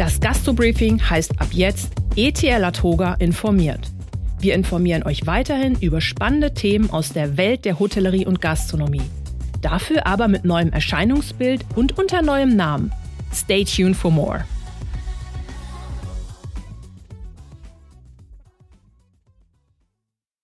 Das Gastobriefing heißt ab jetzt ETL Atoga informiert. Wir informieren euch weiterhin über spannende Themen aus der Welt der Hotellerie und Gastronomie. Dafür aber mit neuem Erscheinungsbild und unter neuem Namen. Stay tuned for more.